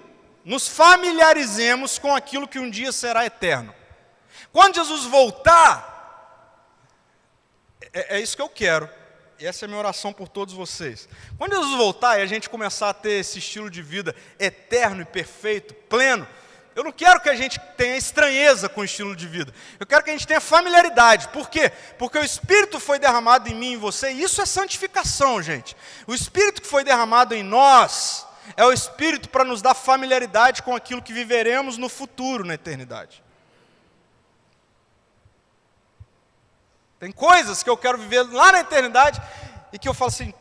nos familiarizemos com aquilo que um dia será eterno. Quando Jesus voltar, é, é isso que eu quero. E essa é a minha oração por todos vocês. Quando Jesus voltar e a gente começar a ter esse estilo de vida eterno e perfeito, pleno, eu não quero que a gente tenha estranheza com o estilo de vida. Eu quero que a gente tenha familiaridade. Por quê? Porque o Espírito foi derramado em mim e em você, e isso é santificação, gente. O Espírito que foi derramado em nós é o Espírito para nos dar familiaridade com aquilo que viveremos no futuro, na eternidade. Tem coisas que eu quero viver lá na eternidade e que eu falo assim: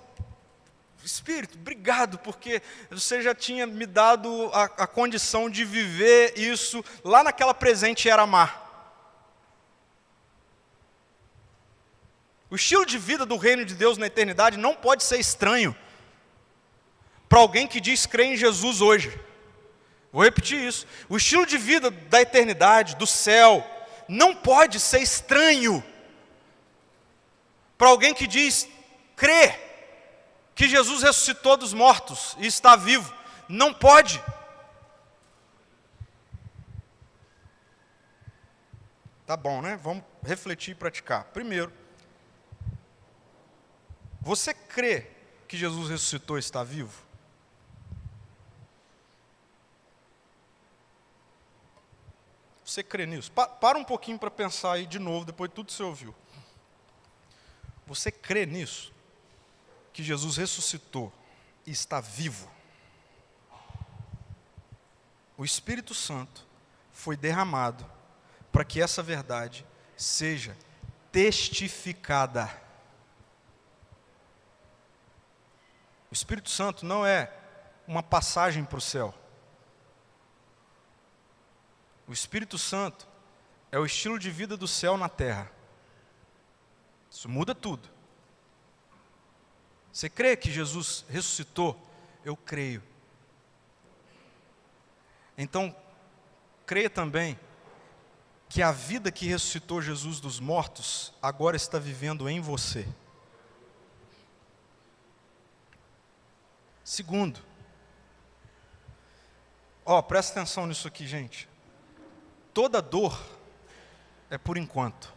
Espírito, obrigado, porque você já tinha me dado a, a condição de viver isso lá naquela presente era mar. O estilo de vida do reino de Deus na eternidade não pode ser estranho para alguém que diz crer em Jesus hoje. Vou repetir isso. O estilo de vida da eternidade, do céu, não pode ser estranho para alguém que diz crer que Jesus ressuscitou dos mortos e está vivo. Não pode. Tá bom, né? Vamos refletir e praticar. Primeiro, você crê que Jesus ressuscitou e está vivo? Você crê nisso? Pa para um pouquinho para pensar aí de novo, depois de tudo que você ouviu. Você crê nisso? Que Jesus ressuscitou e está vivo, o Espírito Santo foi derramado para que essa verdade seja testificada. O Espírito Santo não é uma passagem para o céu. O Espírito Santo é o estilo de vida do céu na terra. Isso muda tudo. Você crê que Jesus ressuscitou? Eu creio. Então, creia também que a vida que ressuscitou Jesus dos mortos agora está vivendo em você. Segundo, ó, presta atenção nisso aqui, gente. Toda dor é por enquanto.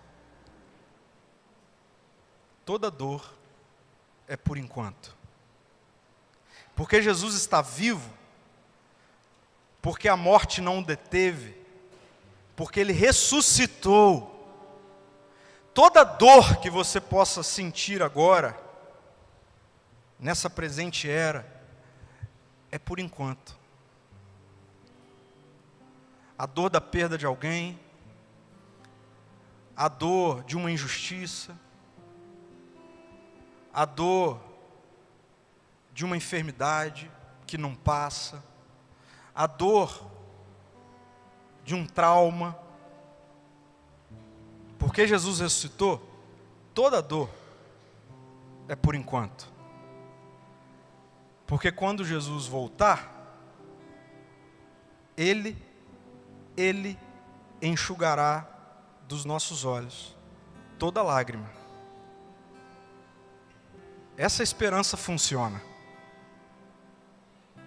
toda dor é por enquanto. Porque Jesus está vivo, porque a morte não o deteve, porque ele ressuscitou. Toda dor que você possa sentir agora, nessa presente era, é por enquanto. A dor da perda de alguém, a dor de uma injustiça, a dor de uma enfermidade que não passa, a dor de um trauma. Porque Jesus ressuscitou, toda dor é por enquanto. Porque quando Jesus voltar, Ele, Ele enxugará dos nossos olhos toda lágrima. Essa esperança funciona.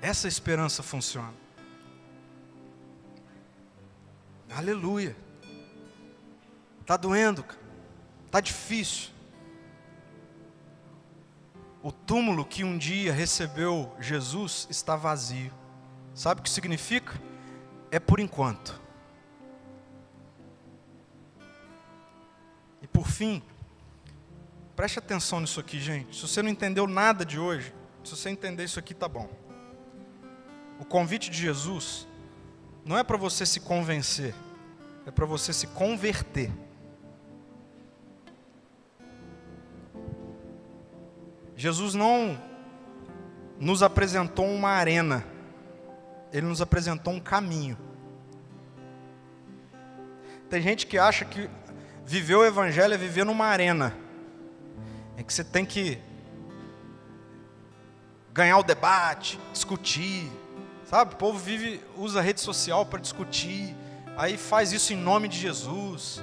Essa esperança funciona. Aleluia. Está doendo, está difícil. O túmulo que um dia recebeu Jesus está vazio. Sabe o que significa? É por enquanto. E por fim, Preste atenção nisso aqui, gente. Se você não entendeu nada de hoje, se você entender isso aqui, tá bom. O convite de Jesus não é para você se convencer, é para você se converter. Jesus não nos apresentou uma arena, ele nos apresentou um caminho. Tem gente que acha que viver o Evangelho é viver numa arena é que você tem que ganhar o debate, discutir, sabe? O povo vive, usa rede social para discutir, aí faz isso em nome de Jesus.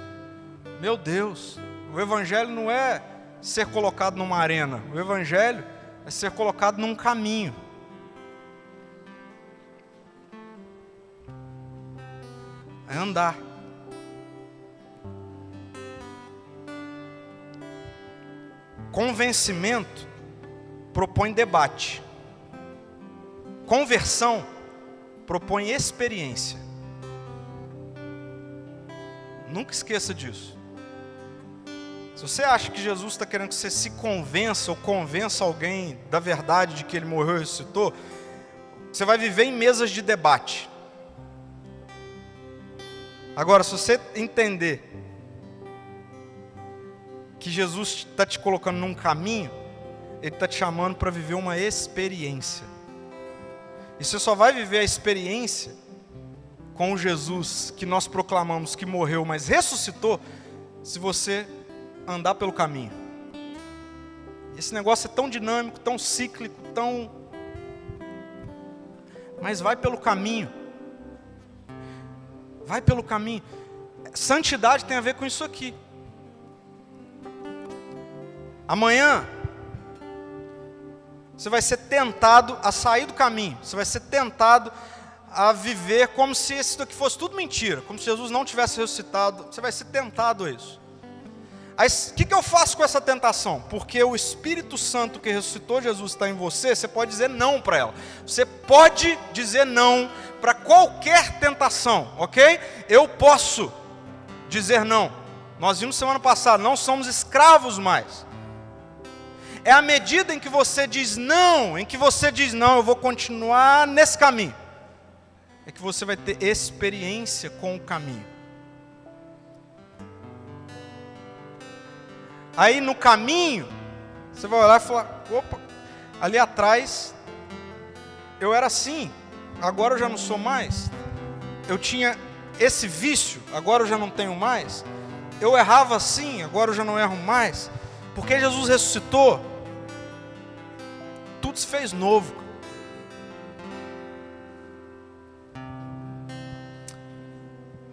Meu Deus, o Evangelho não é ser colocado numa arena, o Evangelho é ser colocado num caminho. É andar. Convencimento propõe debate. Conversão propõe experiência. Nunca esqueça disso. Se você acha que Jesus está querendo que você se convença ou convença alguém da verdade de que ele morreu e ressuscitou, você vai viver em mesas de debate. Agora, se você entender que Jesus está te colocando num caminho, Ele está te chamando para viver uma experiência. E você só vai viver a experiência com o Jesus que nós proclamamos que morreu, mas ressuscitou, se você andar pelo caminho. Esse negócio é tão dinâmico, tão cíclico, tão. Mas vai pelo caminho. Vai pelo caminho. Santidade tem a ver com isso aqui. Amanhã, você vai ser tentado a sair do caminho, você vai ser tentado a viver como se isso aqui fosse tudo mentira, como se Jesus não tivesse ressuscitado, você vai ser tentado a isso. Aí, o que, que eu faço com essa tentação? Porque o Espírito Santo que ressuscitou Jesus está em você, você pode dizer não para ela. Você pode dizer não para qualquer tentação, ok? Eu posso dizer não. Nós vimos semana passada, não somos escravos mais. É a medida em que você diz não, em que você diz não, eu vou continuar nesse caminho, é que você vai ter experiência com o caminho. Aí no caminho, você vai olhar e falar: opa, ali atrás eu era assim, agora eu já não sou mais. Eu tinha esse vício, agora eu já não tenho mais. Eu errava assim, agora eu já não erro mais. Porque Jesus ressuscitou, tudo se fez novo.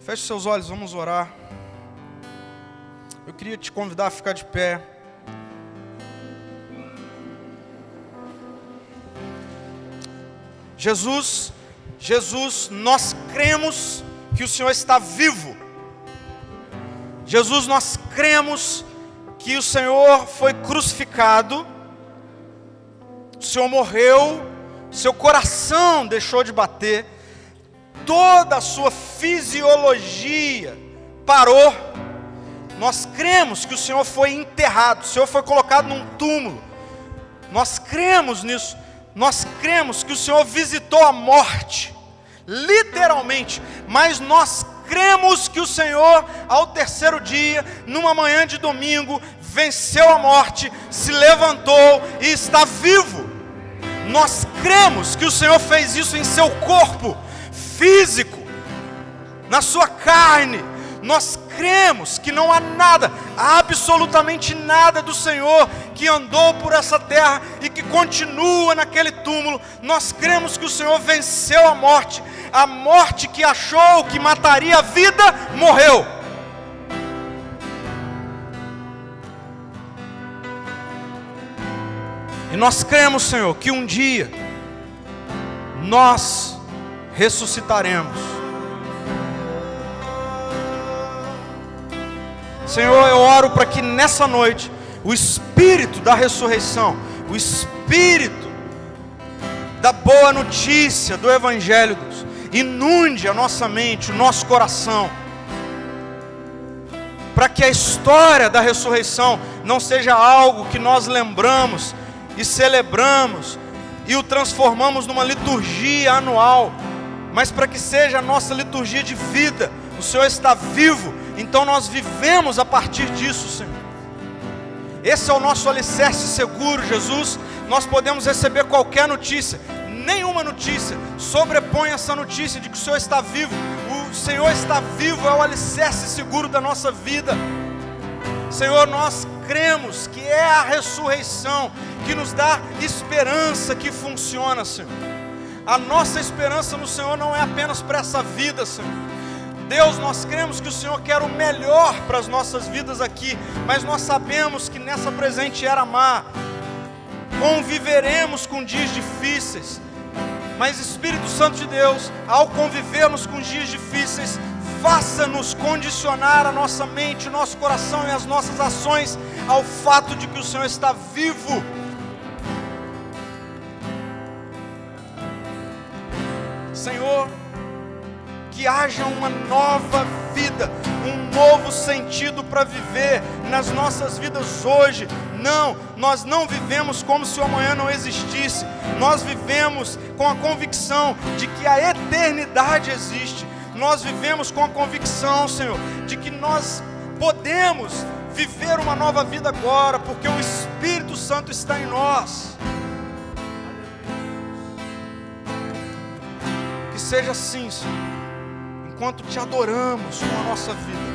Feche seus olhos, vamos orar. Eu queria te convidar a ficar de pé. Jesus, Jesus, nós cremos que o Senhor está vivo. Jesus, nós cremos que o Senhor foi crucificado, Senhor morreu, seu coração deixou de bater, toda a sua fisiologia parou. Nós cremos que o Senhor foi enterrado, o Senhor foi colocado num túmulo. Nós cremos nisso. Nós cremos que o Senhor visitou a morte, literalmente, mas nós cremos que o Senhor, ao terceiro dia, numa manhã de domingo, venceu a morte, se levantou e está vivo. Nós cremos que o Senhor fez isso em seu corpo físico, na sua carne. Nós cremos que não há nada, absolutamente nada do Senhor que andou por essa terra e que continua naquele túmulo. Nós cremos que o Senhor venceu a morte, a morte que achou que mataria a vida, morreu. E nós cremos, Senhor, que um dia nós ressuscitaremos. Senhor, eu oro para que nessa noite o espírito da ressurreição, o espírito da boa notícia do Evangelho, Deus, inunde a nossa mente, o nosso coração, para que a história da ressurreição não seja algo que nós lembramos e celebramos e o transformamos numa liturgia anual, mas para que seja a nossa liturgia de vida. O Senhor está vivo, então nós vivemos a partir disso, Senhor. Esse é o nosso alicerce seguro, Jesus. Nós podemos receber qualquer notícia, nenhuma notícia sobrepõe essa notícia de que o Senhor está vivo. O Senhor está vivo, é o alicerce seguro da nossa vida. Senhor, nós cremos que é a ressurreição que nos dá esperança que funciona, Senhor. A nossa esperança no Senhor não é apenas para essa vida, Senhor. Deus, nós cremos que o Senhor quer o melhor para as nossas vidas aqui, mas nós sabemos que nessa presente era má conviveremos com dias difíceis. Mas Espírito Santo de Deus, ao convivermos com dias difíceis, faça-nos condicionar a nossa mente, o nosso coração e as nossas ações ao fato de que o Senhor está vivo. Senhor, que haja uma nova vida, um novo sentido para viver nas nossas vidas hoje. Não, nós não vivemos como se o amanhã não existisse, nós vivemos com a convicção de que a eternidade existe, nós vivemos com a convicção, Senhor, de que nós podemos viver uma nova vida agora, porque o Espírito Santo está em nós. Que seja assim, Senhor, enquanto te adoramos com a nossa vida